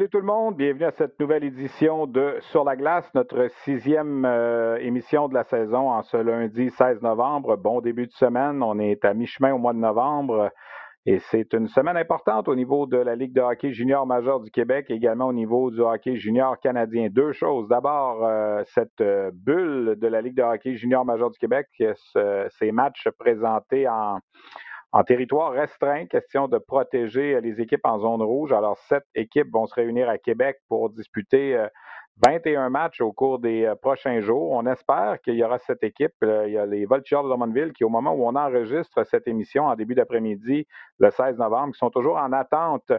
Salut tout le monde, bienvenue à cette nouvelle édition de Sur la glace, notre sixième euh, émission de la saison en ce lundi 16 novembre. Bon début de semaine, on est à mi-chemin au mois de novembre et c'est une semaine importante au niveau de la Ligue de hockey junior majeur du Québec et également au niveau du hockey junior canadien. Deux choses. D'abord, euh, cette euh, bulle de la Ligue de hockey junior majeur du Québec, ces matchs présentés en en territoire restreint, question de protéger euh, les équipes en zone rouge. Alors, sept équipes vont se réunir à Québec pour disputer 21 euh, matchs au cours des euh, prochains jours. On espère qu'il y aura cette équipe. Il y a les Voltigeurs de Drummondville qui, au moment où on enregistre cette émission en début d'après-midi, le 16 novembre, sont toujours en attente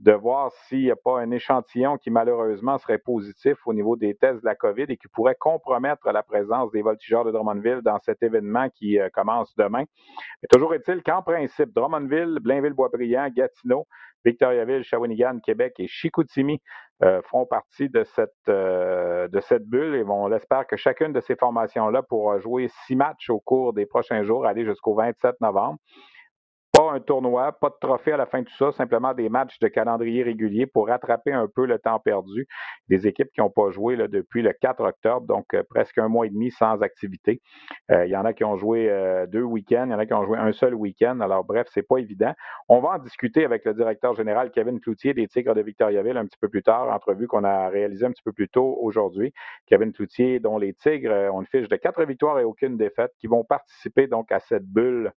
de voir s'il n'y a pas un échantillon qui malheureusement serait positif au niveau des tests de la COVID et qui pourrait compromettre la présence des voltigeurs de Drummondville dans cet événement qui euh, commence demain. Mais toujours est-il qu'en principe, Drummondville, Blainville-Boisbriand, Gatineau, Victoriaville, Shawinigan, Québec et Chicoutimi euh, feront partie de cette, euh, de cette bulle et on espère que chacune de ces formations-là pourra jouer six matchs au cours des prochains jours, aller jusqu'au 27 novembre. Pas un tournoi, pas de trophée à la fin de tout ça, simplement des matchs de calendrier régulier pour rattraper un peu le temps perdu des équipes qui n'ont pas joué là, depuis le 4 octobre, donc euh, presque un mois et demi sans activité. Euh, il y en a qui ont joué euh, deux week-ends, il y en a qui ont joué un seul week-end. Alors bref, c'est pas évident. On va en discuter avec le directeur général Kevin Cloutier des Tigres de Victoriaville un petit peu plus tard, entrevue qu'on a réalisée un petit peu plus tôt aujourd'hui. Kevin Cloutier, dont les Tigres ont une fiche de quatre victoires et aucune défaite, qui vont participer donc à cette bulle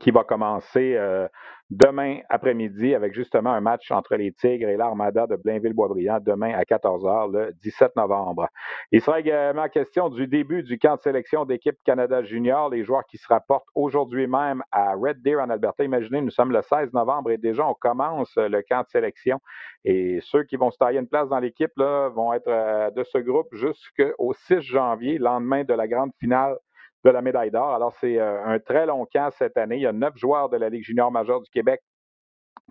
qui va commencer euh, demain après-midi avec justement un match entre les Tigres et l'Armada de Blainville-Boisbriand demain à 14h le 17 novembre. Il sera également question du début du camp de sélection d'équipe Canada Junior, les joueurs qui se rapportent aujourd'hui même à Red Deer en Alberta. Imaginez, nous sommes le 16 novembre et déjà on commence le camp de sélection et ceux qui vont se tailler une place dans l'équipe vont être euh, de ce groupe jusqu'au 6 janvier, lendemain de la grande finale de la médaille d'or. Alors, c'est euh, un très long camp cette année. Il y a neuf joueurs de la Ligue junior majeure du Québec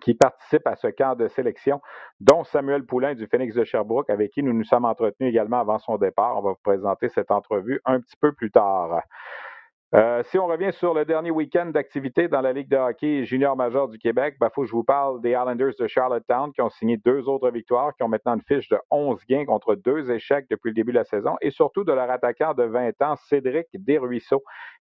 qui participent à ce camp de sélection, dont Samuel Poulain du Phoenix de Sherbrooke, avec qui nous nous sommes entretenus également avant son départ. On va vous présenter cette entrevue un petit peu plus tard. Euh, si on revient sur le dernier week-end d'activité dans la Ligue de hockey junior majeur du Québec, il ben, faut que je vous parle des Islanders de Charlottetown qui ont signé deux autres victoires, qui ont maintenant une fiche de 11 gains contre deux échecs depuis le début de la saison, et surtout de leur attaquant de 20 ans, Cédric Desruisseaux,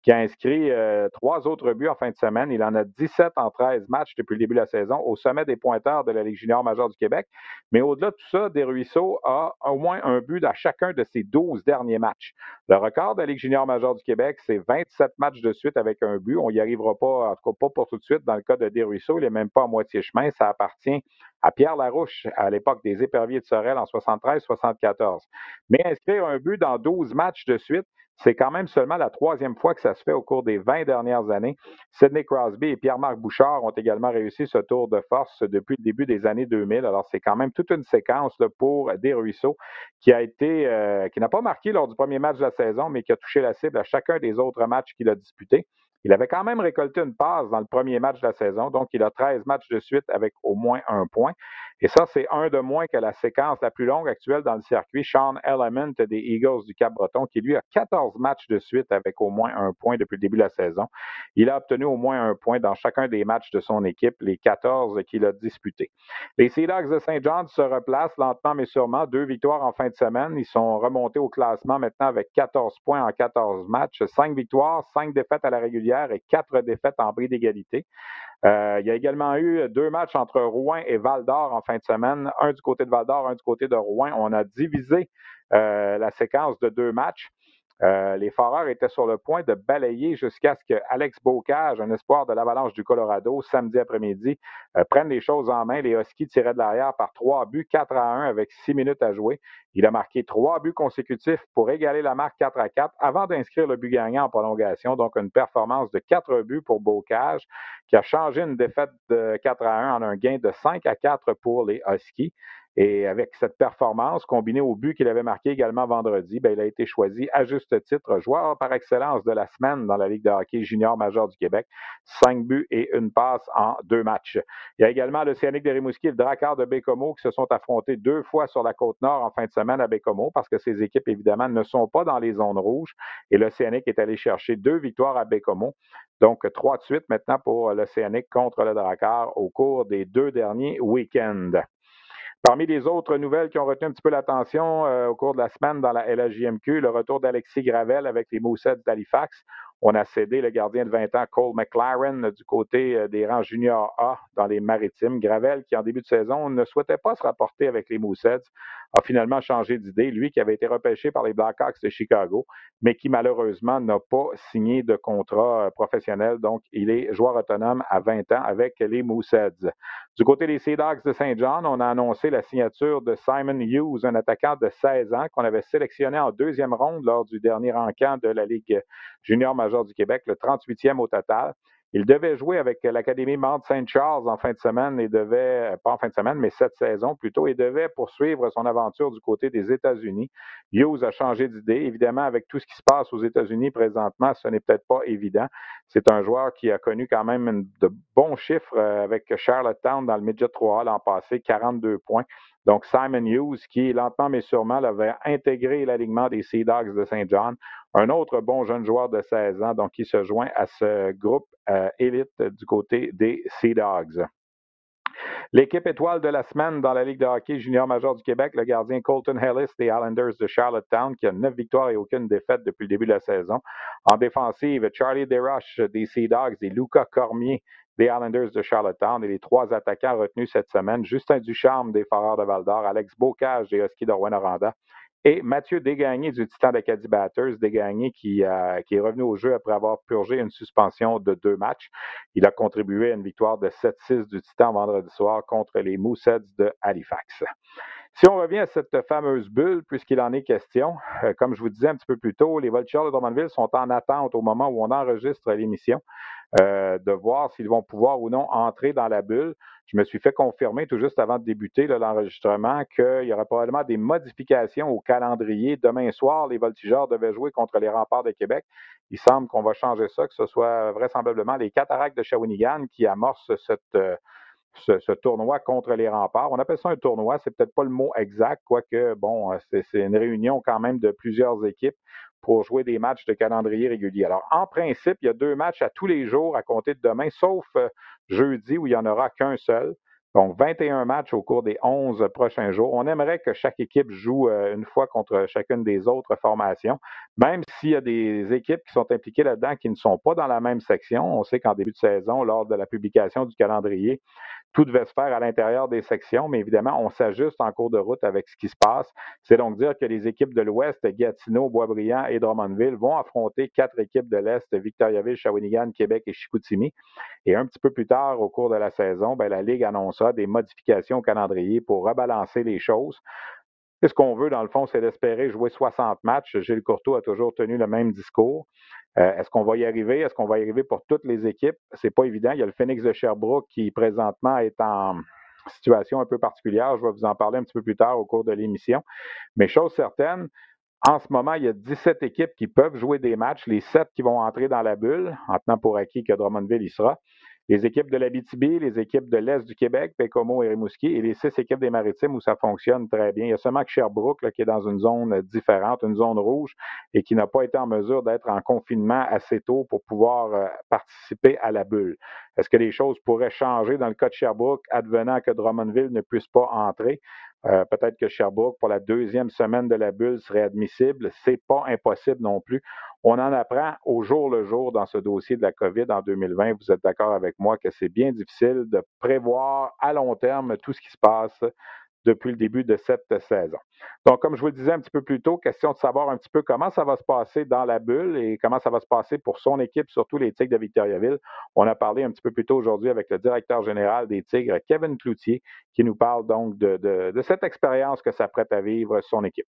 qui a inscrit euh, trois autres buts en fin de semaine. Il en a 17 en 13 matchs depuis le début de la saison, au sommet des pointeurs de la Ligue junior majeure du Québec. Mais au-delà de tout ça, Desruisseaux a au moins un but à chacun de ses 12 derniers matchs. Le record de la Ligue junior majeure du Québec, c'est 27 matchs de suite avec un but. On n'y arrivera pas, en tout cas pas pour tout de suite. Dans le cas de Desruisseaux, il n'est même pas à moitié chemin. Ça appartient à Pierre Larouche à l'époque des éperviers de Sorel en 73-74. Mais inscrire un but dans 12 matchs de suite, c'est quand même seulement la troisième fois que ça se fait au cours des 20 dernières années. Sidney Crosby et Pierre-Marc Bouchard ont également réussi ce tour de force depuis le début des années 2000. Alors, c'est quand même toute une séquence pour des ruisseaux qui a été, euh, qui n'a pas marqué lors du premier match de la saison, mais qui a touché la cible à chacun des autres matchs qu'il a disputés. Il avait quand même récolté une passe dans le premier match de la saison, donc il a 13 matchs de suite avec au moins un point. Et ça, c'est un de moins que la séquence la plus longue actuelle dans le circuit, Sean Element des Eagles du Cap-Breton, qui lui a 14 matchs de suite avec au moins un point depuis le début de la saison. Il a obtenu au moins un point dans chacun des matchs de son équipe, les 14 qu'il a disputés. Les Sea de Saint John se replacent lentement mais sûrement. Deux victoires en fin de semaine. Ils sont remontés au classement maintenant avec 14 points en 14 matchs. Cinq victoires, cinq défaites à la régulière et quatre défaites en bris d'égalité. Euh, il y a également eu deux matchs entre Rouen et Val d'Or en fin de semaine, un du côté de Val d'Or, un du côté de Rouen. On a divisé euh, la séquence de deux matchs. Euh, les Foreurs étaient sur le point de balayer jusqu'à ce que Alex Bocage, un espoir de l'Avalanche du Colorado, samedi après-midi, euh, prenne les choses en main. Les Huskies tiraient de l'arrière par trois buts, 4 à 1 avec six minutes à jouer. Il a marqué trois buts consécutifs pour égaler la marque 4 à 4 avant d'inscrire le but gagnant en prolongation. Donc, une performance de quatre buts pour Bocage qui a changé une défaite de 4 à 1 en un gain de 5 à 4 pour les Huskies. Et avec cette performance, combinée au but qu'il avait marqué également vendredi, bien, il a été choisi à juste titre joueur par excellence de la semaine dans la Ligue de hockey junior majeur du Québec. Cinq buts et une passe en deux matchs. Il y a également l'Océanique de Rimouski et le Drakkar de Bécomo qui se sont affrontés deux fois sur la côte nord en fin de semaine à Bécomo parce que ces équipes, évidemment, ne sont pas dans les zones rouges. Et l'Océanique est allé chercher deux victoires à Bécomo. Donc, trois de suite maintenant pour l'Océanique contre le Drakkar au cours des deux derniers week-ends. Parmi les autres nouvelles qui ont retenu un petit peu l'attention euh, au cours de la semaine dans la LHJMQ, le retour d'Alexis Gravel avec les Moussets d'Halifax. On a cédé le gardien de 20 ans Cole McLaren du côté euh, des rangs junior A dans les maritimes. Gravel, qui en début de saison ne souhaitait pas se rapporter avec les Moussets, a finalement changé d'idée. Lui qui avait été repêché par les Blackhawks de Chicago, mais qui malheureusement n'a pas signé de contrat euh, professionnel. Donc, il est joueur autonome à 20 ans avec les Moussets. Du côté des Sea Dogs de Saint John, on a annoncé la signature de Simon Hughes, un attaquant de 16 ans qu'on avait sélectionné en deuxième ronde lors du dernier encamp de la Ligue junior du Québec, le 38e au total. Il devait jouer avec l'Académie Mount St. Charles en fin de semaine et devait, pas en fin de semaine, mais cette saison plutôt, et devait poursuivre son aventure du côté des États-Unis. Hughes a changé d'idée. Évidemment, avec tout ce qui se passe aux États-Unis présentement, ce n'est peut-être pas évident. C'est un joueur qui a connu quand même de bons chiffres euh, avec Charlottetown dans le Midget 3A l'an passé, 42 points. Donc, Simon Hughes, qui lentement mais sûrement l'avait intégré l'alignement des Sea Dogs de Saint John, un autre bon jeune joueur de 16 ans, donc qui se joint à ce groupe euh, élite du côté des Sea Dogs. L'équipe étoile de la semaine dans la Ligue de hockey junior major du Québec, le gardien Colton Ellis des Islanders de Charlottetown, qui a neuf victoires et aucune défaite depuis le début de la saison. En défensive, Charlie DeRush des Sea Dogs et Luca Cormier des Islanders de Charlottetown et les trois attaquants retenus cette semaine, Justin Ducharme des Foreurs de Val-d'Or, Alex Bocage des Huskies de Rouen-Noranda et Mathieu Dégagné du Titan d'Acadie Batters, Dégagné qui, euh, qui est revenu au jeu après avoir purgé une suspension de deux matchs. Il a contribué à une victoire de 7-6 du Titan vendredi soir contre les Moussets de Halifax. Si on revient à cette fameuse bulle, puisqu'il en est question, euh, comme je vous disais un petit peu plus tôt, les Voltigeurs de Drummondville sont en attente au moment où on enregistre l'émission euh, de voir s'ils vont pouvoir ou non entrer dans la bulle. Je me suis fait confirmer tout juste avant de débuter l'enregistrement qu'il y aura probablement des modifications au calendrier. Demain soir, les Voltigeurs devaient jouer contre les remparts de Québec. Il semble qu'on va changer ça, que ce soit vraisemblablement les Cataractes de Shawinigan qui amorcent euh, ce, tournoi contre les remparts. On appelle ça un tournoi, c'est peut-être pas le mot exact, quoique, bon, euh, c'est une réunion quand même de plusieurs équipes pour jouer des matchs de calendrier régulier. Alors, en principe, il y a deux matchs à tous les jours à compter de demain, sauf euh, jeudi où il n'y en aura qu'un seul. Donc, 21 matchs au cours des 11 prochains jours. On aimerait que chaque équipe joue euh, une fois contre chacune des autres formations, même s'il y a des équipes qui sont impliquées là-dedans qui ne sont pas dans la même section. On sait qu'en début de saison, lors de la publication du calendrier, tout devait se faire à l'intérieur des sections, mais évidemment, on s'ajuste en cours de route avec ce qui se passe. C'est donc dire que les équipes de l'Ouest, Gatineau, Boisbriand et Drummondville, vont affronter quatre équipes de l'Est, Victoriaville, Shawinigan, Québec et Chicoutimi. Et un petit peu plus tard, au cours de la saison, ben, la Ligue des modifications au calendrier pour rebalancer les choses. Ce qu'on veut, dans le fond, c'est d'espérer jouer 60 matchs. Gilles Courteau a toujours tenu le même discours. Euh, est-ce qu'on va y arriver? Est-ce qu'on va y arriver pour toutes les équipes? C'est pas évident. Il y a le Phoenix de Sherbrooke qui présentement est en situation un peu particulière. Je vais vous en parler un petit peu plus tard au cours de l'émission. Mais chose certaine, en ce moment, il y a 17 équipes qui peuvent jouer des matchs, les 7 qui vont entrer dans la bulle, en tenant pour acquis que Drummondville y sera les équipes de l'Abitibi, les équipes de l'Est du Québec, Pécomo et Rimouski, et les six équipes des Maritimes où ça fonctionne très bien. Il y a seulement que Sherbrooke qui est dans une zone différente, une zone rouge, et qui n'a pas été en mesure d'être en confinement assez tôt pour pouvoir euh, participer à la bulle. Est-ce que les choses pourraient changer dans le cas de Sherbrooke, advenant que Drummondville ne puisse pas entrer? Euh, peut-être que Sherbrooke, pour la deuxième semaine de la bulle, serait admissible. C'est pas impossible non plus. On en apprend au jour le jour dans ce dossier de la COVID en 2020. Vous êtes d'accord avec moi que c'est bien difficile de prévoir à long terme tout ce qui se passe depuis le début de cette saison. Donc, comme je vous le disais un petit peu plus tôt, question de savoir un petit peu comment ça va se passer dans la bulle et comment ça va se passer pour son équipe, surtout les Tigres de Victoriaville. On a parlé un petit peu plus tôt aujourd'hui avec le directeur général des Tigres, Kevin Cloutier, qui nous parle donc de, de cette expérience que s'apprête à vivre son équipe.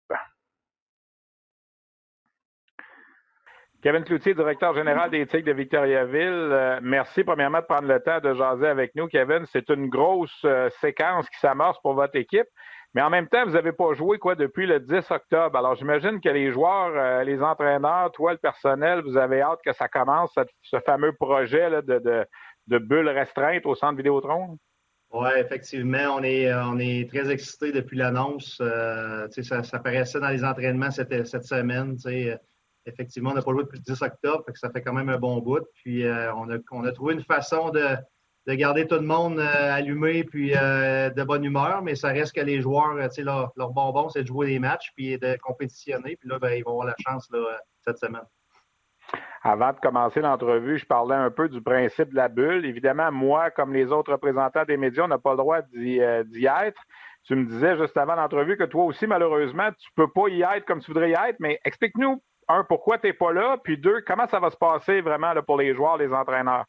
Kevin Cloutier, directeur général des Tigres de Victoriaville. Euh, merci premièrement de prendre le temps de jaser avec nous, Kevin. C'est une grosse euh, séquence qui s'amorce pour votre équipe. Mais en même temps, vous n'avez pas joué quoi depuis le 10 octobre. Alors j'imagine que les joueurs, euh, les entraîneurs, toi, le personnel, vous avez hâte que ça commence, ce fameux projet de, bulle restreinte au centre Vidéotron? Oui, effectivement, on est, très excités depuis l'annonce. ça, paraissait dans les entraînements cette semaine effectivement, on n'a pas joué depuis le 10 octobre, ça fait quand même un bon bout. Puis euh, on, a, trouvé une façon de, garder tout le monde euh, allumé puis euh, de bonne humeur, mais ça reste que les joueurs, leur, leur bonbon, c'est de jouer des matchs puis de compétitionner. Puis là, ben, ils vont avoir la chance cette semaine. Avant de commencer l'entrevue, je parlais un peu du principe de la bulle. Évidemment, moi, comme les autres représentants des médias, on n'a pas le droit d'y être. Tu me disais juste avant l'entrevue que toi aussi, malheureusement, tu ne peux pas y être comme tu voudrais y être, mais explique-nous un, pourquoi tu n'es pas là? Puis deux, comment ça va se passer vraiment là, pour les joueurs, les entraîneurs?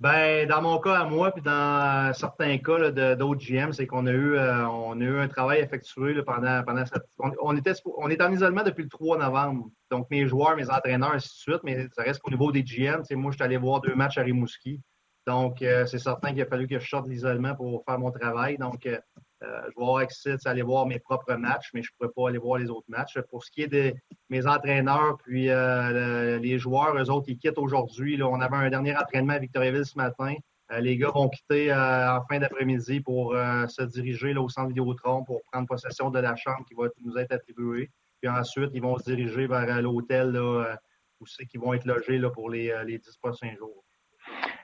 Ben, dans mon cas à moi, puis dans certains cas d'autres GM, c'est qu'on a eu euh, on a eu un travail effectué pendant, pendant cette. On, était, on est en isolement depuis le 3 novembre. Donc, mes joueurs, mes entraîneurs, ainsi de suite, mais ça reste qu'au niveau des GM, moi, je suis allé voir deux matchs à Rimouski. Donc, euh, c'est certain qu'il a fallu que je sorte de l'isolement pour faire mon travail. Donc, euh, euh, je vais avoir accès à aller voir mes propres matchs, mais je ne pourrais pas aller voir les autres matchs. Pour ce qui est de mes entraîneurs, puis euh, les joueurs, eux autres, ils quittent aujourd'hui. On avait un dernier entraînement à Victoriaville ce matin. Euh, les gars vont quitter en fin d'après-midi pour se diriger au centre Vidéotron pour prendre possession de la chambre qui va nous être attribuée. Puis ensuite, ils vont se diriger vers l'hôtel où c'est qu'ils vont être logés pour les, les 10 prochains jours.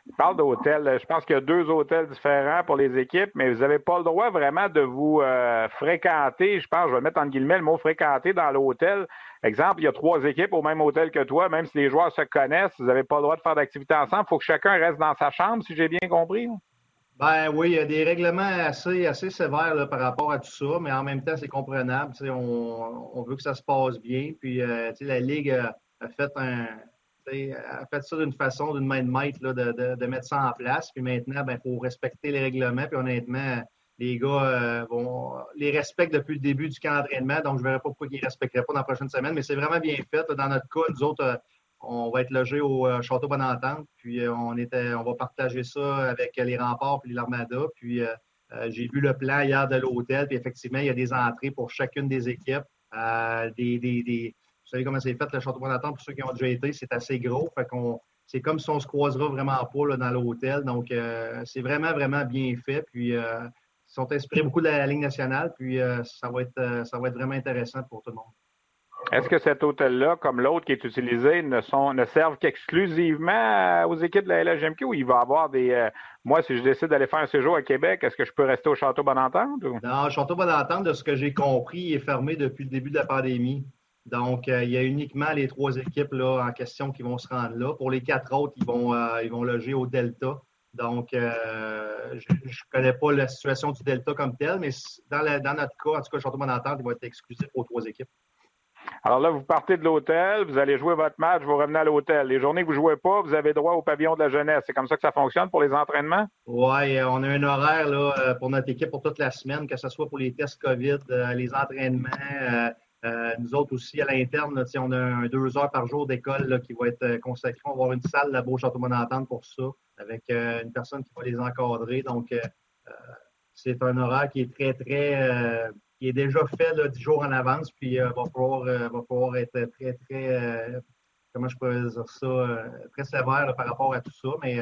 Il parle d'hôtels. Je pense qu'il y a deux hôtels différents pour les équipes, mais vous n'avez pas le droit vraiment de vous euh, fréquenter. Je pense, je vais mettre en guillemets le mot fréquenter dans l'hôtel. Exemple, il y a trois équipes au même hôtel que toi, même si les joueurs se connaissent, vous n'avez pas le droit de faire d'activité ensemble. Il faut que chacun reste dans sa chambre, si j'ai bien compris. Ben oui, il y a des règlements assez, sévères par rapport à tout ça, mais en même temps, c'est comprenable. On, on, veut que ça se passe bien. Puis euh, la Ligue a fait un, a fait ça d'une façon, d'une main de maître, de, de, mettre ça en place. Puis maintenant, il ben, faut respecter les règlements. Puis honnêtement, les gars euh, vont les respectent depuis le début du camp d'entraînement. Donc, je ne verrai pas pourquoi ils ne respecteraient pas dans la prochaine semaine. Mais c'est vraiment bien fait. Dans notre cas, nous autres, euh, on va être logés au euh, Château Bonne-Entente. Puis on, était, on va partager ça avec les remparts puis l'Armada. Puis j'ai vu le plan hier de l'hôtel. Puis effectivement, il y a des entrées pour chacune des équipes. des vous savez comment c'est fait, le château d'attente, pour ceux qui ont déjà été, c'est assez gros. Fait qu'on, c'est comme si on se croisera vraiment pas dans l'hôtel. Donc, euh, c'est vraiment, vraiment bien fait. Puis, euh, ils sont inspirés beaucoup de la, Ligue nationale. Puis, euh, ça, va être, ça va être vraiment intéressant pour tout le monde. Est-ce que cet hôtel-là, comme l'autre qui est utilisé, ne, sont, ne servent qu'exclusivement aux équipes de la LHMQ ou il va y avoir des. moi, si je décide d'aller faire un séjour à Québec, est-ce que je peux rester au Château Bonne-Entente? Non, le Château Bonne-Entente, de ce que j'ai compris, est fermé depuis le début de la pandémie. Donc, euh, il y a uniquement les trois équipes là, en question qui vont se rendre là. Pour les quatre autres, ils vont, euh, ils vont loger au Delta. Donc, euh, je ne connais pas la situation du Delta comme telle, mais dans, dans notre cas, en tout cas, le Château Bonentente, il va être exclusif aux trois équipes. Alors là, vous partez de l'hôtel, vous allez jouer votre match, vous revenez à l'hôtel. Les journées que vous ne jouez pas, vous avez droit au pavillon de la jeunesse. C'est comme ça que ça fonctionne pour les entraînements? Oui, on a un horaire là, pour notre équipe pour toute la semaine, que ce soit pour les tests COVID, les entraînements, euh, nous autres aussi, à l'interne, on a un deux heures par jour d'école qui va être euh, consacrée. On va avoir une salle là-bas au Château Monentente pour ça, avec euh, une personne qui va les encadrer. Donc, c'est un horaire qui est très, très, qui est déjà fait dix jours en avance, puis va, pouvoir, va pouvoir être très, très, comment je dire ça, très sévère par rapport à tout ça, mais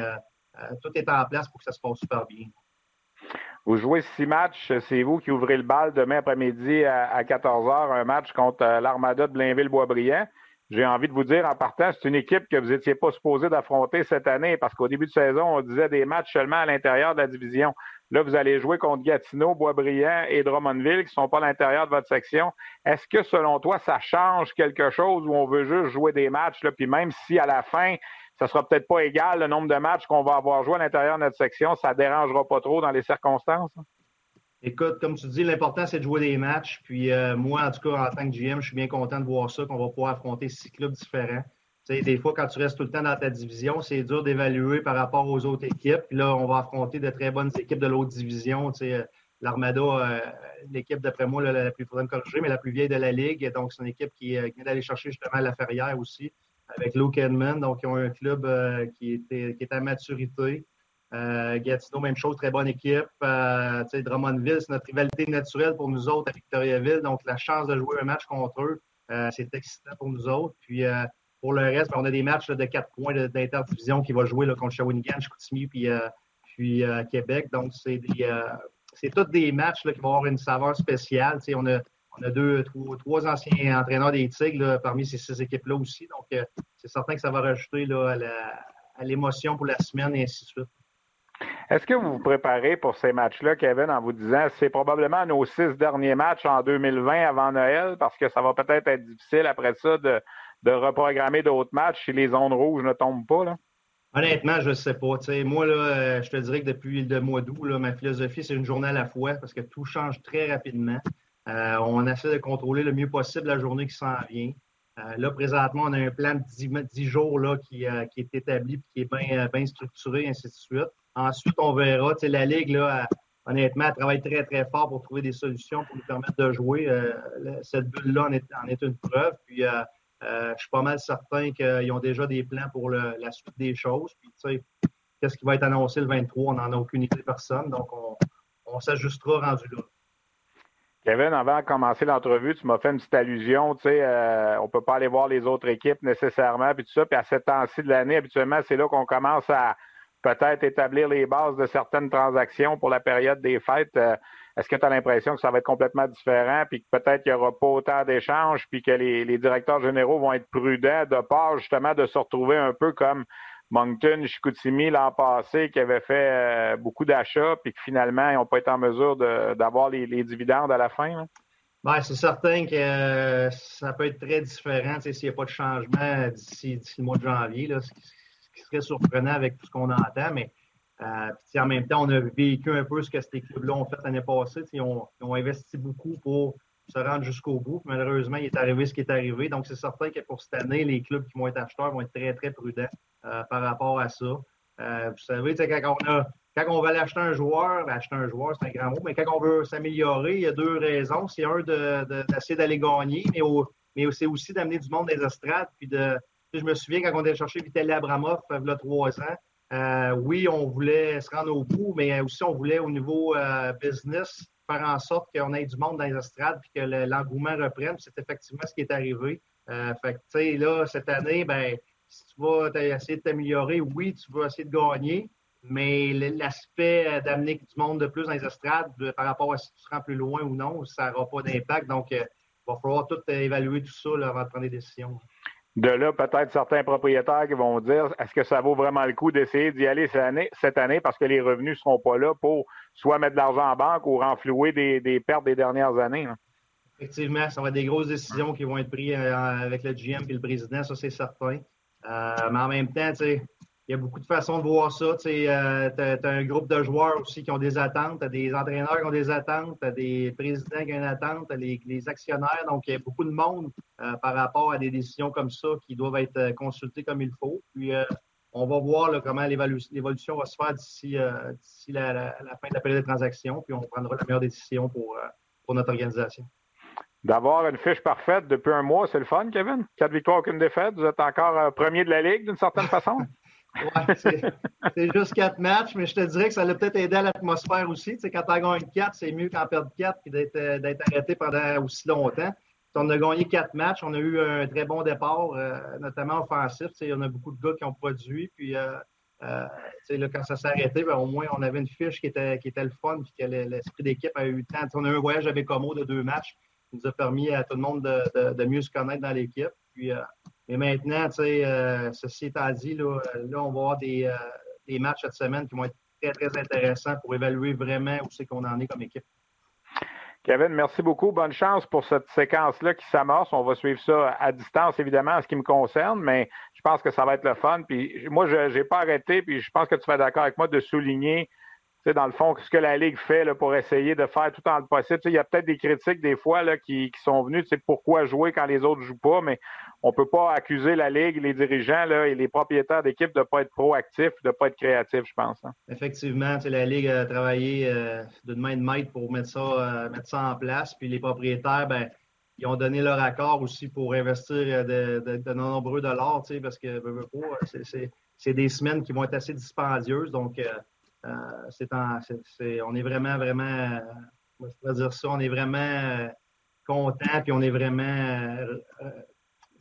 tout est en place pour que ça se passe super bien. Vous jouez six matchs, c'est vous qui ouvrez le bal demain après-midi à, 14h, un match contre euh, l'Armada de Blainville-Boisbriand. J'ai envie de vous dire en partant, c'est une équipe que vous n'étiez pas supposé d'affronter cette année parce qu'au début de saison, on disait des matchs seulement à l'intérieur de la division. Là, vous allez jouer contre Gatineau, Boisbriand et Drummondville qui ne sont pas à l'intérieur de votre section. Est-ce que selon toi, ça change quelque chose ou on veut juste jouer des matchs, là, puis même si à la fin, ça sera peut-être pas égal le nombre de matchs qu'on va avoir joué à l'intérieur de notre section. Ça dérangera pas trop dans les circonstances. Écoute, comme tu dis, l'important, c'est de jouer des matchs. Puis moi, en tout cas, en tant que GM, je suis bien content de voir ça, qu'on va pouvoir affronter six clubs différents. sais, des fois, quand tu restes tout le temps dans ta division, c'est dur d'évaluer par rapport aux autres équipes. Puis là, on va affronter de très bonnes équipes de l'autre division. L'Armada, l'équipe, d'après moi, la, plus, faudrait me mais la plus vieille de la Ligue. Donc, c'est une équipe qui, vient d'aller chercher justement la Ferrière aussi avec Luke Edmond. Donc, ils ont un club euh, qui, était, qui est à maturité. Euh, Gatineau, même chose, très bonne équipe. Euh, Drummondville, c'est notre rivalité naturelle pour nous autres à Victoriaville. Donc, la chance de jouer un match contre eux, euh, c'est excitant pour nous autres. Puis, pour le reste, ben, on a des matchs de quatre points d'interdivision qui vont jouer là, contre Shawinigan, Chicoutimi, puis, puis Québec. Donc, c'est c'est tous des matchs qui vont avoir une saveur spéciale. on a on a deux, trois, anciens entraîneurs des Tigres parmi ces six équipes-là aussi. Donc, euh, c'est certain que ça va rajouter là, à l'émotion pour la semaine et ainsi de suite. Est-ce que vous vous préparez pour ces matchs-là, Kevin, en vous disant c'est probablement nos six derniers matchs en 2020 avant Noël, parce que ça va peut-être être difficile après ça de, reprogrammer d'autres matchs si les zones rouges ne tombent pas? Là? Honnêtement, je ne sais pas. moi, là, euh, je te dirais que depuis le mois d'août, ma philosophie, c'est une journée à la fois parce que tout change très rapidement. Euh, on essaie de contrôler le mieux possible la journée qui s'en vient. Euh, là, présentement, on a un plan de 10, jours là, qui, euh, est établi et qui est bien bien structuré, ainsi de suite. Ensuite, on verra. La Ligue, là, honnêtement, elle travaille très, très fort pour trouver des solutions pour nous permettre de jouer. cette bulle-là en est, une preuve. Puis, je suis pas mal certain qu'ils ont déjà des plans pour la suite des choses. Puis, qu'est-ce qui va être annoncé le 23? On n'en a aucune idée personne. Donc, on, on s'ajustera rendu là. Kevin, avant de commencer l'entrevue, tu m'as fait une petite allusion, tu sais, euh, on peut pas aller voir les autres équipes nécessairement, puis tout ça. Puis à cet temps-ci de l'année, habituellement, c'est là qu'on commence à peut-être établir les bases de certaines transactions pour la période des fêtes. Euh, est-ce que tu as l'impression que ça va être complètement différent, puis que peut-être qu'il n'y aura pas autant d'échanges, puis que les, les, directeurs généraux vont être prudents de part justement de se retrouver un peu comme Moncton, Chicoutimi l'an passé qui avait fait euh, beaucoup d'achats puis que finalement, ils n'ont pas été en mesure d'avoir les, dividendes à la fin? Ben, c'est certain que euh, ça peut être très différent s'il n'y a pas de changement d'ici le mois de janvier, ce, qui, serait surprenant avec tout ce qu'on entend. Mais euh, en même temps, on a vécu un peu ce que ces clubs-là ont fait l'année passée. Ils ont, investi beaucoup pour se rendre jusqu'au bout. Malheureusement, il est arrivé ce qui est arrivé. Donc, c'est certain que pour cette année, les clubs qui vont être acheteurs vont être très, très prudents. Euh, par rapport à ça. Euh, vous savez, quand on, a, quand on va aller acheter un joueur, ben, acheter un joueur, c'est un grand mot, mais quand on veut s'améliorer, il y a deux raisons. C'est un, d'essayer d'aller gagner, mais, mais c'est aussi d'amener du monde des estrades. Puis de, je me souviens quand on allait chercher Vitaly Abramov, il y a trois ans, euh, oui, on voulait se rendre au bout, mais aussi on voulait au niveau business faire en sorte qu'on ait du monde dans les estrades puis que l'engouement reprenne. C'est effectivement ce qui est arrivé. fait que, là, cette année, ben, si tu vas essayer de t'améliorer, oui, tu vas essayer de gagner, mais l'aspect euh, d'amener du monde de plus dans les estrades par rapport à si tu te rends plus loin ou non, ça n'aura pas d'impact. Donc, il euh, va falloir tout évaluer tout ça avant de prendre des décisions. De là, peut-être certains propriétaires qui vont dire est-ce que ça vaut vraiment le coup d'essayer d'y aller cette année, parce que les revenus ne seront pas là pour soit mettre de l'argent en banque ou renflouer des, pertes des dernières années? Effectivement, ça va être des grosses décisions qui vont être prises euh, avec le GM et le président, ça c'est certain. Euh, mais en même temps, il y a beaucoup de façons de voir ça. Tu euh, as, un groupe de joueurs aussi qui ont des attentes, tu as des entraîneurs qui ont des attentes, tu as des présidents qui ont une attente, tu as les, actionnaires. Donc, il y a beaucoup de monde euh, par rapport à des décisions comme ça qui doivent être consultées comme il faut. Puis, on va voir comment l'évolution va se faire d'ici la, la, fin de la période de transaction, puis on prendra la meilleure décision pour, pour notre organisation. D'avoir une fiche parfaite depuis un mois, c'est le fun, Kevin. Quatre victoires, aucune défaite. Vous êtes encore euh, premier de la Ligue d'une certaine façon. c'est juste quatre matchs, mais je te dirais que ça a peut-être aidé à l'atmosphère aussi. Tu quand tu as gagné quatre, c'est mieux qu'en perdre quatre et euh, d'être arrêté pendant aussi longtemps. on a gagné quatre matchs. On a eu un très bon départ, euh, notamment offensif. Il y en a beaucoup de gars qui ont produit. Puis, quand ça s'est arrêté, ben, au moins, on avait une fiche qui était, qui était le fun puis que l'esprit d'équipe a eu le temps. on a eu un voyage avec Como de deux matchs nous a permis à tout le monde de, mieux se connaître dans l'équipe. Puis, et maintenant, tu sais, euh, ceci étant dit, là, on va avoir des, euh, des, matchs cette semaine qui vont être très, très intéressants pour évaluer vraiment où c'est qu'on en est comme équipe. Kevin, merci beaucoup. Bonne chance pour cette séquence-là qui s'amorce. On va suivre ça à distance, évidemment, en ce qui me concerne, mais je pense que ça va être le fun. Puis moi, je n'ai pas arrêté, puis je pense que tu vas d'accord avec moi de souligner dans le fond, ce que la Ligue fait là, pour essayer de faire tout en le possible. Il y a peut-être des critiques des fois là, qui, qui sont venues, c'est pourquoi jouer quand les autres jouent pas, mais on peut pas accuser la Ligue, les dirigeants là, et les propriétaires d'équipes de ne pas être proactifs, de ne pas être créatifs, je pense. Hein. Effectivement, la Ligue a travaillé euh, de main de maître pour mettre ça, euh, mettre ça en place. Puis les propriétaires, ben, ils ont donné leur accord aussi pour investir euh, de, nombreux dollars, parce que c'est des semaines qui vont être assez dispendieuses. Donc, c'est on est vraiment, vraiment, je dire ça, on est vraiment content, puis on est vraiment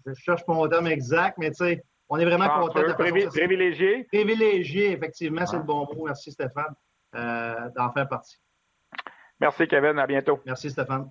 je cherche mon terme exact, mais tu sais, on est vraiment content de Privilégié. Privilégié, effectivement, c'est le bon mot. Merci Stéphane euh, d'en faire partie. Merci Kevin, à bientôt. Merci Stéphane.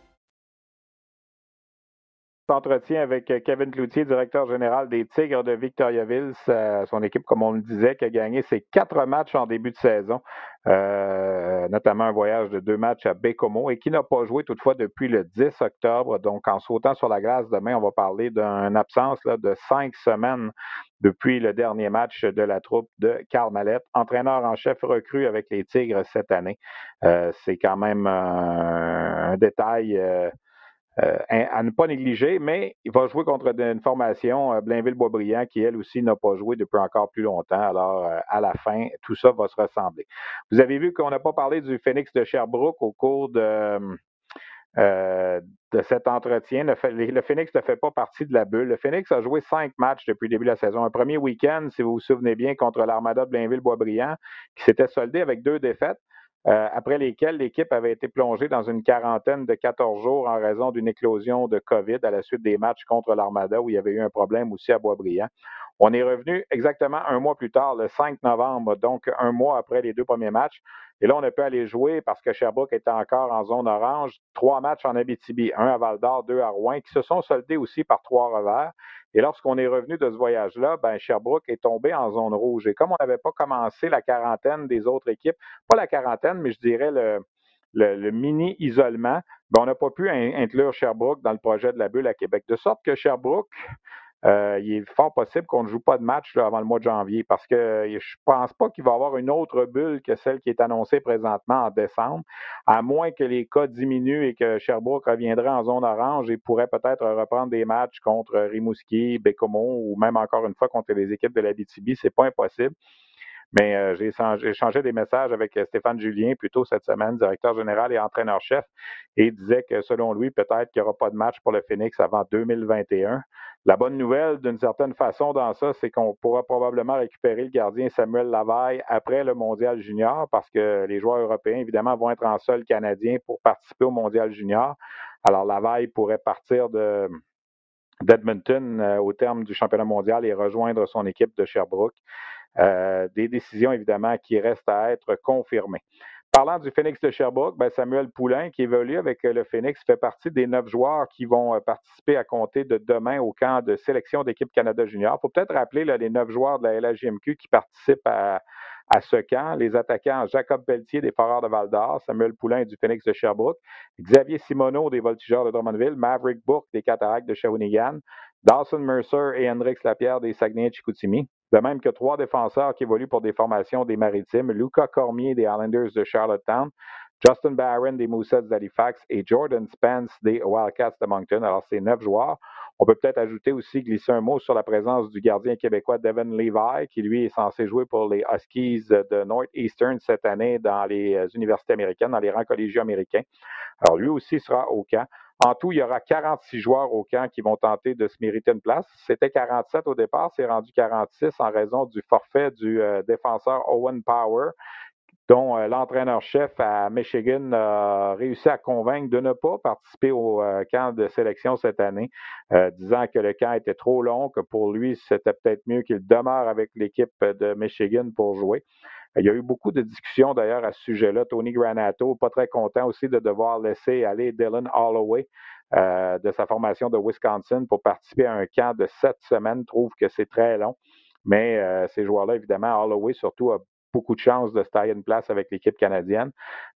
entretien avec euh, Kevin Cloutier, directeur général des Tigres de Victoriaville. Son équipe, comme on le disait, qui a gagné ses quatre matchs en début de saison, euh, notamment un voyage de deux matchs à Bécomo et qui n'a pas joué toutefois depuis le 10 octobre. Donc, en sautant sur la glace demain, on va parler d'une absence de cinq semaines depuis le dernier match de la troupe de Karl Mallette, entraîneur en chef recru avec les Tigres cette année. Euh, c'est quand même un détail euh, à ne pas négliger, mais il va jouer contre une formation, euh, Blainville-Boisbriand, qui elle aussi n'a pas joué depuis encore plus longtemps. Alors, euh, à la fin, tout ça va se ressembler. Vous avez vu qu'on n'a pas parlé du Phoenix de Sherbrooke au cours de, cet entretien. Le, le, Phoenix ne fait pas partie de la bulle. Le Phoenix a joué cinq matchs depuis le début de la saison. Un premier week-end, si vous vous souvenez bien, contre l'Armada de Blainville-Boisbriand, qui s'était soldé avec deux défaites. Euh, après lesquels l'équipe avait été plongée dans une quarantaine de 14 jours en raison d'une éclosion de COVID à la suite des matchs contre l'Armada où il y avait eu un problème aussi à Boisbriand. On est revenu exactement un mois plus tard, le 5 novembre, donc un mois après les deux premiers matchs. Et là, on a pu aller jouer parce que Sherbrooke était encore en zone orange. Trois matchs en Abitibi, un à Val-d'Or, deux à Rouen, qui se sont soldés aussi par trois revers. Et lorsqu'on est revenu de ce voyage-là, ben Sherbrooke est tombé en zone rouge. Et comme on n'avait pas commencé la quarantaine des autres équipes, pas la quarantaine, mais je dirais le, le, mini-isolement, ben on n'a pas pu inclure Sherbrooke dans le projet de la bulle à Québec. De sorte que Sherbrooke, euh, il est fort possible qu'on ne joue pas de match avant le mois de janvier parce que je ne pense pas qu'il va y avoir une autre bulle que celle qui est annoncée présentement en décembre, à moins que les cas diminuent et que Sherbrooke reviendrait en zone orange et pourrait peut-être reprendre des matchs contre Rimouski, Bécomo ou même encore une fois contre les équipes de la BTB. C'est pas impossible. Mais euh, j'ai échangé des messages avec euh, Stéphane Julien plutôt cette semaine, directeur général et entraîneur-chef, et il disait que selon lui, peut-être qu'il n'y aura pas de match pour le Phoenix avant 2021. La bonne nouvelle, d'une certaine façon, dans ça, c'est qu'on pourra probablement récupérer le gardien Samuel Lavaille après le Mondial Junior, parce que les joueurs européens, évidemment, vont être en sol canadien pour participer au Mondial Junior. Alors, Lavaille pourrait partir de d'Edmonton euh, au terme du championnat mondial et rejoindre son équipe de Sherbrooke. Euh, des décisions, évidemment, qui restent à être confirmées. Parlant du Phoenix de Sherbrooke, ben Samuel Poulain, qui évolue avec euh, le Phoenix, fait partie des neuf joueurs qui vont euh, participer à compter de demain au camp de sélection d'équipe Canada Junior. Il faut peut-être rappeler les neuf joueurs de la LHJMQ qui participent à, ce camp. Les attaquants Jacob Pelletier des Foreurs de Val-d'Or, Samuel Poulain du Phoenix de Sherbrooke, Xavier Simoneau des Voltigeurs de Drummondville, Maverick Bourque des Cataractes de Shawinigan, Dawson Mercer et Hendrix Lapierre des Saguenay-Chicoutimi. De même que trois défenseurs qui évoluent pour des formations des Maritimes, Luca Cormier des Islanders de Charlottetown, Justin Barron des Moussets d'Halifax et Jordan Spence des Wildcats de Moncton. Alors, c'est neuf joueurs. On peut peut-être ajouter aussi, glisser un mot sur la présence du gardien québécois Devin Levi, qui lui est censé jouer pour les Huskies de Northeastern cette année dans les euh, universités américaines, dans les rangs collégiaux américains. Alors, lui aussi sera au camp. En tout, il y aura 46 joueurs au camp qui vont tenter de se mériter une place. C'était 47 au départ, c'est rendu 46 en raison du forfait du euh, défenseur Owen Power, dont euh, l'entraîneur-chef à Michigan a réussi à convaincre de ne pas participer au euh, camp de sélection cette année, disant que le camp était trop long, que pour lui, c'était peut-être mieux qu'il demeure avec l'équipe de Michigan pour jouer. Il y a eu beaucoup de discussions d'ailleurs à ce sujet-là. Tony Granato, pas très content aussi de devoir laisser aller Dylan Holloway euh, de sa formation de Wisconsin pour participer à un camp de sept semaines, trouve que c'est très long. Mais euh, ces joueurs-là, évidemment, Holloway surtout a beaucoup de chances de se tailler une place avec l'équipe canadienne.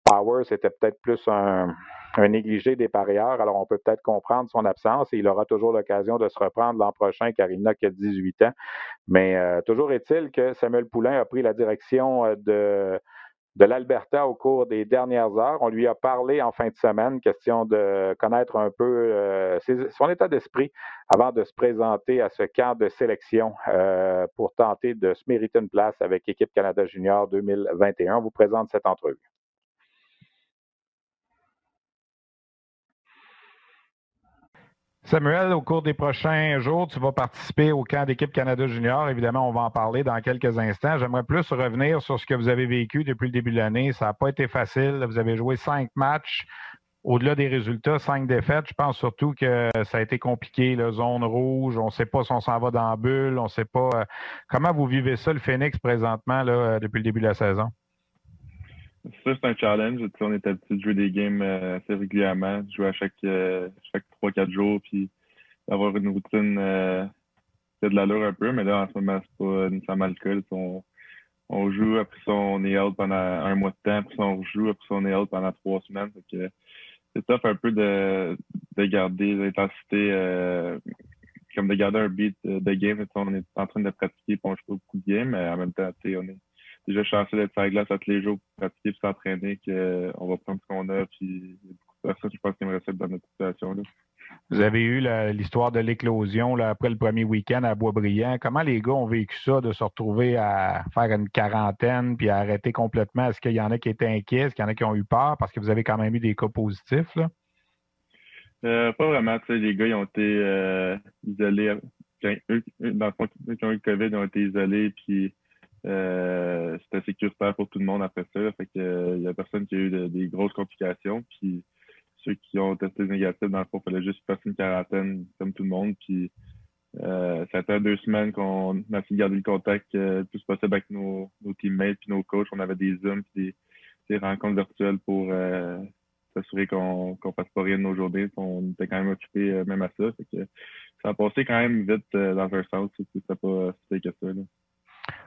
Power, c'était peut-être plus un, négligé des parieurs, alors on peut peut-être comprendre son absence et il aura toujours l'occasion de se reprendre l'an prochain car il n'a que 18 ans. Mais euh, toujours est-il que Samuel Poulain a pris la direction de de l'Alberta au cours des dernières heures. On lui a parlé en fin de semaine, question de connaître un peu euh, son état d'esprit avant de se présenter à ce camp de sélection euh, pour tenter de se mériter une place avec l'équipe Canada Junior 2021. On vous présente cette entrevue. Samuel, au cours des prochains jours, tu vas participer au camp d'équipe Canada Junior. Évidemment, on va en parler dans quelques instants. J'aimerais plus revenir sur ce que vous avez vécu depuis le début de l'année. Ça n'a pas été facile. Vous avez joué cinq matchs. Au-delà des résultats, cinq défaites, je pense surtout que ça a été compliqué, la zone rouge, on ne sait pas si on s'en va dans la bulle, on ne sait pas. Euh, comment vous vivez ça, le Phoenix, présentement, là, depuis le début de la saison? Ça, c'est un challenge. on est habitué de jouer des games euh, assez régulièrement, de jouer à chaque, euh, chaque 3-4 jours, puis d'avoir une routine euh, qui a de l'allure un peu. Mais là, en ce moment, c'est pas nécessairement le cas. On, on joue, après ça, on est out pendant un mois de temps, après ça, on rejoue, après ça, on est out pendant trois semaines. c'est tough un peu de, de garder l'intensité, euh, comme de garder un beat de game. On est en train de pratiquer, on joue pas beaucoup de games, mais en même temps, on est déjà chanceux d'être sur la glace à tous les jours pour pratiquer et s'entraîner, qu'on euh, va prendre ce qu'on a. Puis il y a beaucoup de personnes, je pense, qui me recèlent dans notre situation. Là. Vous avez eu l'histoire de l'éclosion après le premier week-end à Boisbriand. Comment les gars ont vécu ça de se retrouver à faire une quarantaine puis à arrêter complètement? Est-ce qu'il y en a qui étaient inquiets? Est-ce qu'il y en a qui ont eu peur? Parce que vous avez quand même eu des cas positifs. Là? Euh, pas vraiment. Les gars, ils ont été euh, isolés. eux, dans le fond, ceux qui ont eu le COVID, ils ont été isolés. Puis euh, c'était sécuritaire pour tout le monde après ça. Fait que il y a personne qui a eu des grosses complications. Puis ceux qui ont testé négatif, dans le fond, il fallait juste passer une quarantaine comme tout le monde. Puis euh, ça fait deux semaines qu'on a essayé de garder le contact euh, le plus possible avec nos, nos teammates puis nos coachs. On avait des Zooms des, des rencontres virtuelles pour euh, s'assurer qu'on qu'on fasse pas rien de nos journées. On était quand même occupés euh, même à ça. Fait que ça a passé quand même vite dans un sens. C'était pas c'était que ça. Là.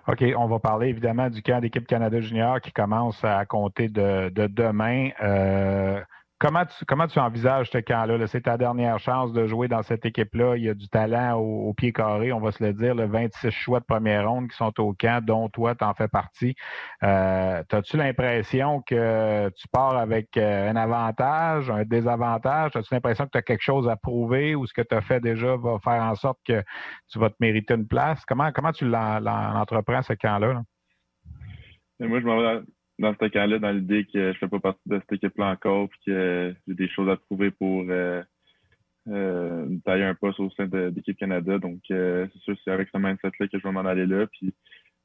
OK, on va parler évidemment du camp d'équipe Canada Junior qui commence à compter de, de demain. Euh, Comment tu, comment tu envisages ce camp-là? c'est ta dernière chance de jouer dans cette équipe-là. Il y a du talent au, pied carré, on va se le dire. Le 26 choix de première ronde qui sont au camp, dont toi, tu en fais partie. Euh, As-tu l'impression que tu pars avec euh, un avantage, un désavantage? As-tu l'impression que tu as quelque chose à prouver ou ce que tu as fait déjà va faire en sorte que tu vas te mériter une place? Comment, comment tu l'entreprends, ce camp-là? Là? Moi, je m'en dans ce cas-là, dans l'idée que je fais pas partie de cette équipe-là encore, puis que j'ai des choses à prouver pour euh, euh, tailler un poste au sein de, l'équipe Canada. Donc, euh, c'est sûr, c'est avec ce mindset-là que je vais m'en aller là. Puis,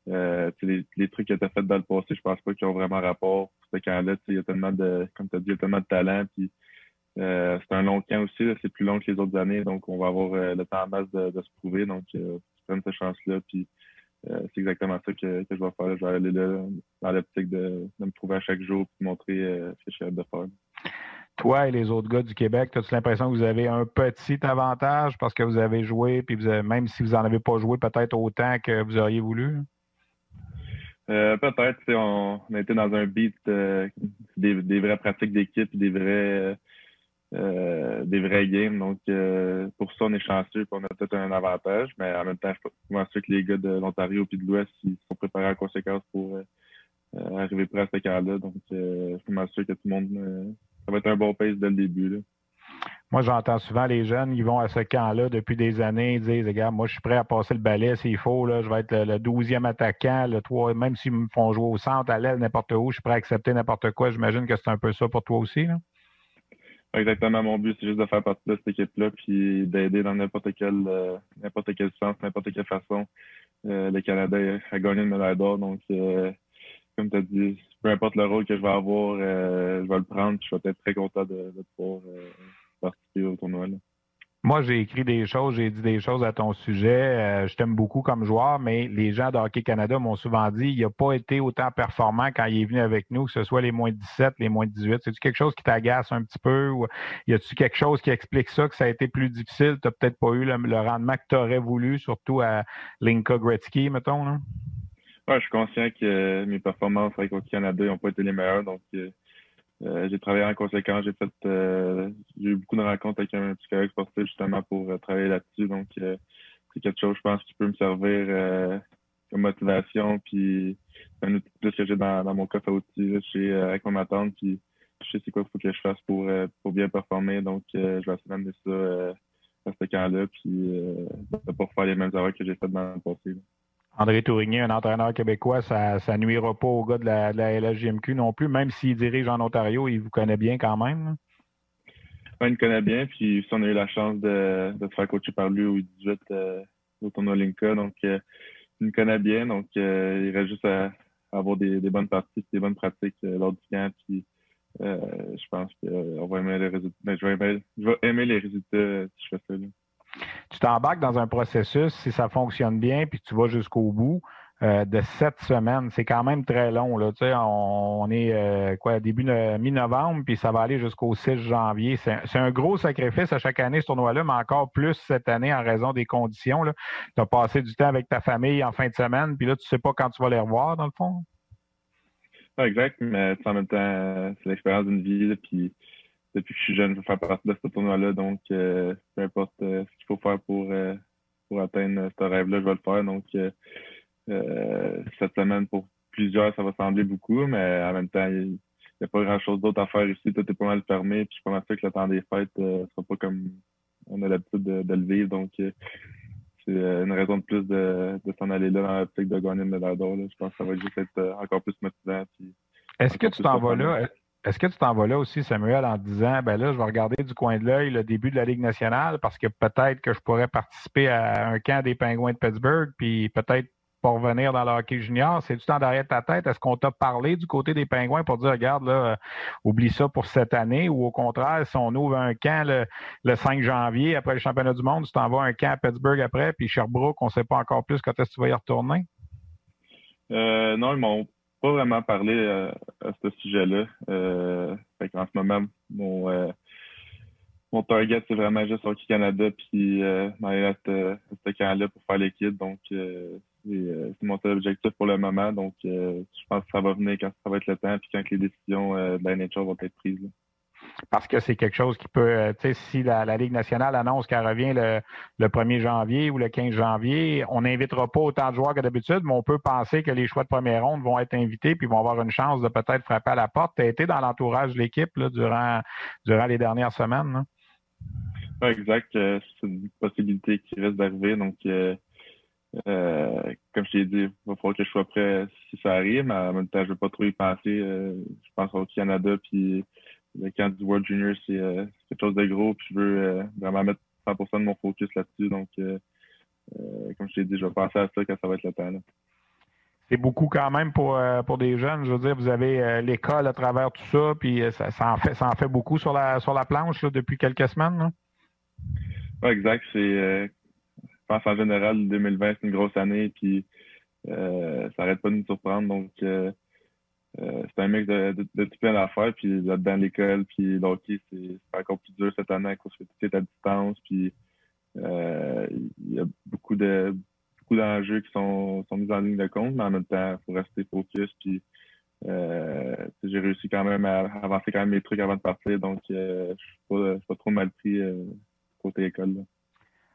euh, les, les trucs que tu as fait dans le passé, je pense pas qu'ils ont vraiment rapport. Ce camp-là, il y a tellement de, comme tu as dit, il y a tellement de talent. Puis, euh, c'est un long camp aussi, c'est plus long que les autres années. Donc, on va avoir le temps en masse de, se prouver. Donc, euh, prends cette chance-là. Puis, euh, c'est exactement ça que, que, je vais faire. Je vais aller là dans l'optique de, de, me prouver à chaque jour et montrer euh, ce que je suis de faire. Toi et les autres gars du Québec, as-tu l'impression que vous avez un petit avantage parce que vous avez joué, puis vous même si vous n'en avez pas joué peut-être autant que vous auriez voulu? Euh, peut-être. On, on, a été dans un beat euh, des, des, vraies pratiques d'équipe, des vrais euh, des vrais games. Donc, euh, pour ça, on est chanceux on a peut-être un avantage. Mais en même temps, je pense que les gars de l'Ontario et de l'Ouest, ils sont préparés en conséquence pour euh, arriver près à ce camp-là. Donc, je suis sûr que tout le monde, ça va être un bon pace dès le début. Là. Moi, j'entends souvent les jeunes, ils vont à ce camp-là depuis des années, ils disent, regarde, moi, je suis prêt à passer le balai s'il faut, là, je vais être le douzième attaquant, le 3, même s'ils me font jouer au centre, à l'aile, n'importe où, je suis prêt à accepter n'importe quoi. J'imagine que c'est un peu ça pour toi aussi. Là? Exactement, mon but, c'est juste de faire partie de cette équipe-là, puis d'aider dans n'importe quel euh, n'importe quel sens, n'importe quelle façon euh, le Canada à gagner une médaille d'or. Donc, euh, comme tu as dit, peu importe le rôle que je vais avoir, je vais le prendre. Je vais être très content de, de pouvoir participer au tournoi. Là. Moi, j'ai écrit des choses, j'ai dit des choses à ton sujet. Euh, je t'aime beaucoup comme joueur, mais les gens de Hockey Canada m'ont souvent dit il n'a pas été autant performant quand il est venu avec nous, que ce soit les moins 17, les moins 18. C'est-tu quelque chose qui t'agace un petit peu ou y a-tu quelque chose qui explique ça, que ça a été plus difficile? Tu n'as peut-être pas eu le, rendement que tu aurais voulu, surtout à Linka Gretzky, mettons? Là? Ouais, je suis conscient que mes performances avec Hockey Canada n'ont pas été les meilleures, donc. Euh, euh, j'ai travaillé en conséquence. J'ai fait euh, j'ai eu beaucoup de rencontres avec un psychologue sportif justement pour euh, travailler là-dessus. Donc c'est quelque chose, je pense, qui peut me servir comme motivation. Puis un outil plus que j'ai dans, dans, mon coffre à outils chez, avec mon attente. Puis je sais c'est quoi qu'il faut que je fasse pour, pour bien performer. Donc je vais essayer d'amener ça à ce camp-là. Puis de pas faire les mêmes erreurs que j'ai faites dans le passé. André Tourigny, un entraîneur québécois, ça, nuira pas au gars de la, de non plus, même s'il dirige en Ontario, il vous connaît bien quand même. Oui, il me connaît bien, puis on a eu la chance de, de se faire coacher par lui au 18 euh, au tournoi Linka, donc euh, il me connaît bien, donc euh, il reste juste à, avoir des, des, bonnes parties, des bonnes pratiques lors du camp, puis je pense qu'on va aimer les résultats. Ben, je, vais aimer, je vais aimer les résultats si je fais ça. Là tu t'embarques dans un processus, si ça fonctionne bien, puis tu vas jusqu'au bout, euh, de sept semaines. C'est quand même très long. Là. Tu sais, on, est euh, quoi début mi-novembre, puis ça va aller jusqu'au 6 janvier. C'est un gros sacrifice à chaque année, ce tournoi-là, mais encore plus cette année en raison des conditions. Tu as passé du temps avec ta famille en fin de semaine, puis là, tu sais pas quand tu vas les revoir, dans le fond? exact, mais en même temps, c'est l'expérience d'une vie, puis depuis que je suis jeune, je veux faire partie de ce tournoi-là. Donc, euh, peu importe euh, ce qu'il faut faire pour, euh, pour atteindre ce rêve-là, je vais le faire. Donc, cette semaine, pour plusieurs, ça va sembler beaucoup, mais en même temps, il n'y a pas grand-chose d'autre à faire ici. Tout est pas mal fermé. Puis, je suis pas mal sûr que le temps des fêtes ne sera pas comme on a l'habitude de, le vivre. Donc, c'est une raison de plus de, de s'en aller là dans l'optique de gagner une médaille d'or. Je pense que ça va juste être encore plus motivant. Est-ce que tu t'en vas là? Est-ce que tu t'en vas là aussi, Samuel, en disant, ben là, je vais regarder du coin de l'œil le début de la Ligue nationale parce que peut-être que je pourrais participer à un camp des Pingouins de Pittsburgh, puis peut-être pour revenir dans le hockey junior. C'est du temps derrière ta tête? Est-ce qu'on t'a parlé du côté des Pingouins pour dire, regarde, là, oublie ça pour cette année, ou au contraire, si on ouvre un camp le, 5 janvier après le championnat du monde, tu t'en vas un camp à Pittsburgh après, puis Sherbrooke, on ne sait pas encore plus quand est-ce que tu vas y retourner? Euh, non, ils m'ont pas vraiment parlé euh, à ce sujet-là. Euh, en ce moment, mon, euh, mon target, c'est vraiment juste Hockey Canada puis d'aller à ce camp-là pour faire l'équipe. Donc, c'est mon seul objectif pour le moment. Donc, je pense que ça va venir quand ça va être le temps puis quand les décisions de la NHL vont être prises. Parce que c'est quelque chose qui peut, euh, tu sais, si la, Ligue nationale annonce qu'elle revient le, 1er janvier ou le 15 janvier, on n'invitera pas autant de joueurs que d'habitude, mais on peut penser que les choix de première ronde vont être invités puis vont avoir une chance de peut-être frapper à la porte. Tu as été dans l'entourage de l'équipe durant, durant les dernières semaines. exact. Euh, c'est une possibilité qui reste d'arriver. Donc, euh, comme je t'ai dit, il va falloir que je sois prêt si ça arrive, mais en même temps, je ne veux pas trop y penser. je pense au Canada, puis le camp du World Junior, euh, c'est quelque chose de gros, puis je veux euh, vraiment mettre 100% de mon focus là-dessus. Donc, euh, comme je t'ai dit, je vais penser à ça quand ça va être le temps. C'est beaucoup quand même pour, pour des jeunes. Je veux dire, vous avez l'école à travers tout ça, puis ça, en fait ça en fait beaucoup sur la sur la planche depuis quelques semaines. Oui, exact. C'est je pense en général 2020, c'est une grosse année, puis ça n'arrête pas de nous surprendre. Donc euh, c'est un mix de, de, de tout plein d'affaires. Puis là-dedans, l'école, puis l'hockey, c'est encore plus dur cette année à cause que tout est à distance. Puis euh, il y a beaucoup de beaucoup d'enjeux qui sont, sont mis en ligne de compte, mais en même temps, il faut rester focus. Puis euh, j'ai réussi quand même à avancer quand même mes trucs avant de partir. Donc euh, je suis pas, trop mal pris côté école. Là.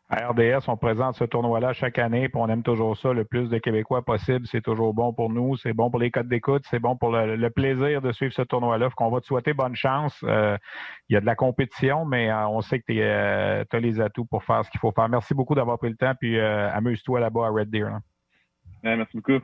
À RDS, on présente ce tournoi-là chaque année, puis on aime toujours ça. Le plus de Québécois possible, c'est toujours bon pour nous. C'est bon pour les codes d'écoute, c'est bon pour le, plaisir de suivre ce tournoi-là. qu'on va te souhaiter bonne chance. Euh, il y a de la compétition, mais euh, on sait que tu euh, as les atouts pour faire ce qu'il faut faire. Merci beaucoup d'avoir pris le temps, puis amuse-toi là-bas à Red Deer. merci beaucoup.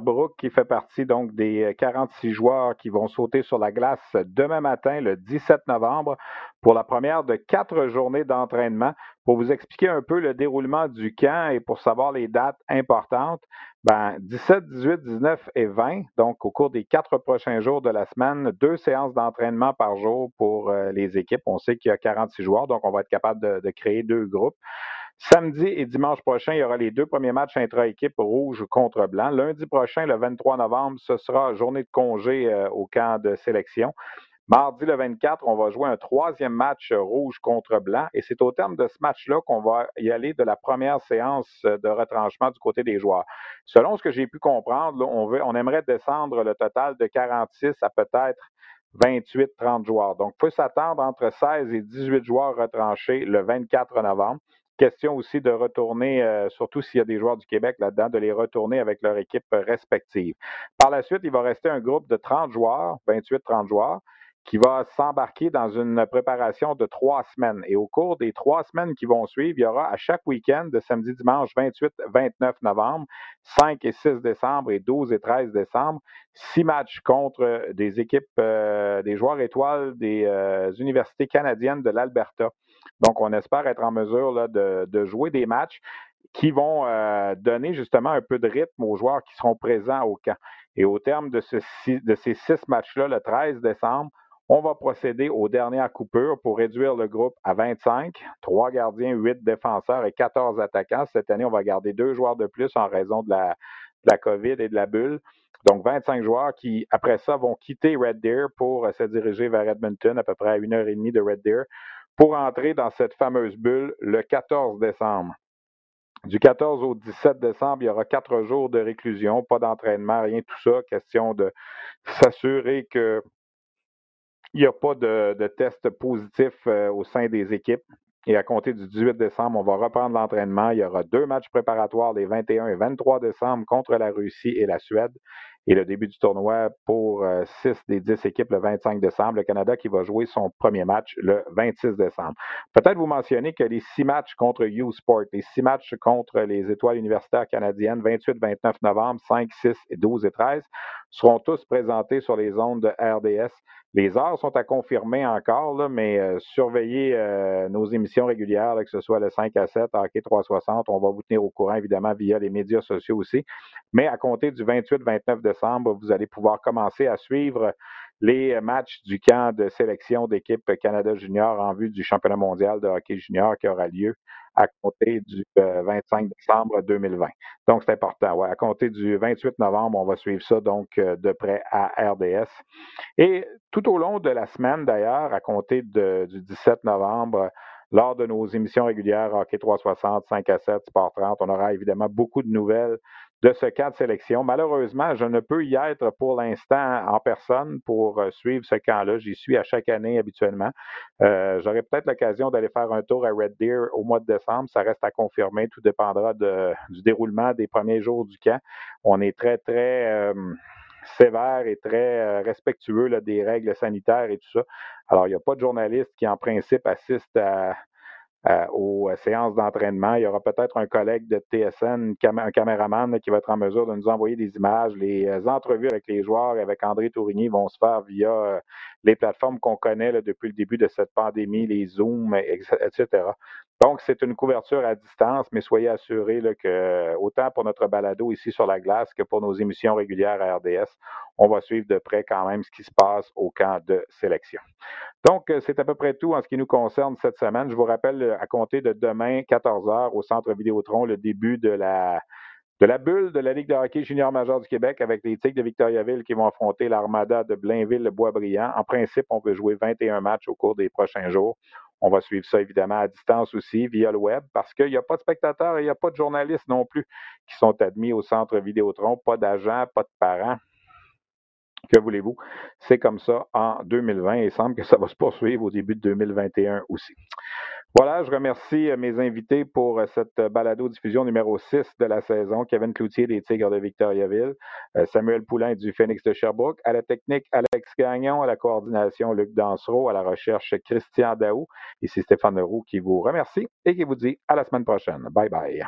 Brooke qui fait partie donc des 46 joueurs qui vont sauter sur la glace demain matin, le 17 novembre, pour la première de quatre journées d'entraînement. Pour vous expliquer un peu le déroulement du camp et pour savoir les dates importantes, ben, 17, 18, 19 et 20, donc au cours des quatre prochains jours de la semaine, deux séances d'entraînement par jour pour euh, les équipes. On sait qu'il y a 46 joueurs, donc on va être capable de créer deux groupes. Samedi et dimanche prochain, il y aura les deux premiers matchs intra-équipe rouge contre blanc. Lundi prochain, le 23 novembre, ce sera journée de congé euh, au camp de sélection. Mardi le 24, on va jouer un troisième match rouge contre blanc et c'est au terme de ce match-là qu'on va y aller de la première séance de retranchement du côté des joueurs. Selon ce que j'ai pu comprendre, on, on aimerait descendre le total de 46 à peut-être 28-30 joueurs. Donc, il faut s'attendre entre 16 et 18 joueurs retranchés le 24 novembre. Question aussi de retourner, euh, surtout s'il y a des joueurs du Québec là-dedans, de les retourner avec leur équipe respective. Par la suite, il va rester un groupe de 30 joueurs, 28-30 joueurs, qui va s'embarquer dans une préparation de trois semaines. Et au cours des trois semaines qui vont suivre, il y aura à chaque week-end de samedi, dimanche 28, 29 novembre, 5 et 6 décembre et 12 et 13 décembre, six matchs contre des équipes, euh, des joueurs étoiles des euh, universités canadiennes de l'Alberta. Donc, on espère être en mesure là, de, de jouer des matchs qui vont euh, donner justement un peu de rythme aux joueurs qui seront présents au camp. Et au terme de, ce, de ces six matchs-là, le 13 décembre, on va procéder aux dernières coupures pour réduire le groupe à 25, trois gardiens, huit défenseurs et 14 attaquants. Cette année, on va garder deux joueurs de plus en raison de la, COVID et de la bulle. Donc, 25 joueurs qui, après ça, vont quitter Red Deer pour se diriger vers Edmonton, à peu près à une heure et demie de Red Deer, pour entrer dans cette fameuse bulle le 14 décembre. Du 14 au 17 décembre, il y aura quatre jours de réclusion, pas d'entraînement, rien tout ça. Question de s'assurer qu'il n'y a pas de, test positif euh, au sein des équipes. Et à compter du 18 décembre, on va reprendre l'entraînement. Il y aura deux matchs préparatoires les 21 et 23 décembre contre la Russie et la Suède. Et le début du tournoi pour euh, six des dix équipes le 25 décembre. Le Canada qui va jouer son premier match le 26 décembre. Peut-être vous mentionner que les six matchs contre U-Sport, les six matchs contre les étoiles universitaires canadiennes, 28, 29 novembre, 5, 6 et 12 et 13, seront tous présentés sur les ondes de RDS. Les heures sont à confirmer encore, mais euh, surveillez euh, nos émissions régulières, que ce soit le 5 à 7, Hockey 360. On va vous tenir au courant, évidemment, via les médias sociaux aussi. Mais à compter du 28-29 décembre, vous allez pouvoir commencer à suivre les matchs du camp de sélection d'équipe Canada Junior en vue du championnat mondial de hockey junior qui aura lieu à compter du 25 euh, décembre 2020. Donc, c'est important. Ouais, à compter du 28 novembre, on va suivre ça donc euh, de près à RDS. Et tout au long de la semaine, d'ailleurs, à compter du 17 novembre, lors de nos émissions régulières Hockey 360, 5 à 7, Sport 30, on aura évidemment beaucoup de nouvelles de ce camp de sélection. Malheureusement, je ne peux y être pour l'instant en personne pour euh, suivre ce camp-là. J'y suis à chaque année habituellement. Euh, J'aurai peut-être l'occasion d'aller faire un tour à Red Deer au mois de décembre. Ça reste à confirmer. Tout dépendra du déroulement des premiers jours du camp. On est très, très... Euh, sévère et très euh, respectueux des règles sanitaires et tout ça. Alors, il n'y a pas de journaliste qui, en principe, assiste à, euh, aux euh, séances d'entraînement. Il y aura peut-être un collègue de TSN, un caméraman qui va être en mesure de nous envoyer des images. Les euh, entrevues avec les joueurs et avec André Tourigny vont se faire via les plateformes qu'on connaît depuis le début de cette pandémie, les Zooms, etc. Donc, c'est une couverture à distance, mais soyez assurés là, que autant pour notre balado ici sur la glace que pour nos émissions régulières à RDS, on va suivre de près quand même ce qui se passe au camp de sélection. Donc, euh, c'est à peu près tout en ce qui nous concerne cette semaine. Je vous rappelle, euh, à compter de demain, 14h, au Centre Vidéotron, le début de la, de la bulle de la Ligue de hockey junior majeur du Québec avec les Tigres de Victoriaville qui vont affronter l'Armada de Blainville-Boisbriand. En principe, on peut jouer 21 matchs au cours des prochains jours. On va suivre ça évidemment à distance aussi via le web parce qu'il n'y a pas de spectateurs et il n'y a pas de journalistes non plus qui sont admis au centre Vidéotron, pas d'agents, pas de parents. Que voulez-vous? C'est comme ça en 2020 et il semble que ça va se poursuivre au début de 2021 aussi. Voilà, je remercie euh, mes invités pour euh, cette balado-diffusion numéro 6 de la saison. Kevin Cloutier des Tigres de Victoriaville, euh, Samuel Poulain du Phoenix de Sherbrooke, à la technique Alex Gagnon, à la coordination Luc Dansereau, à la recherche Christian Daou. Ici Stéphane Leroux qui vous remercie et qui vous dit à la semaine prochaine. Bye bye.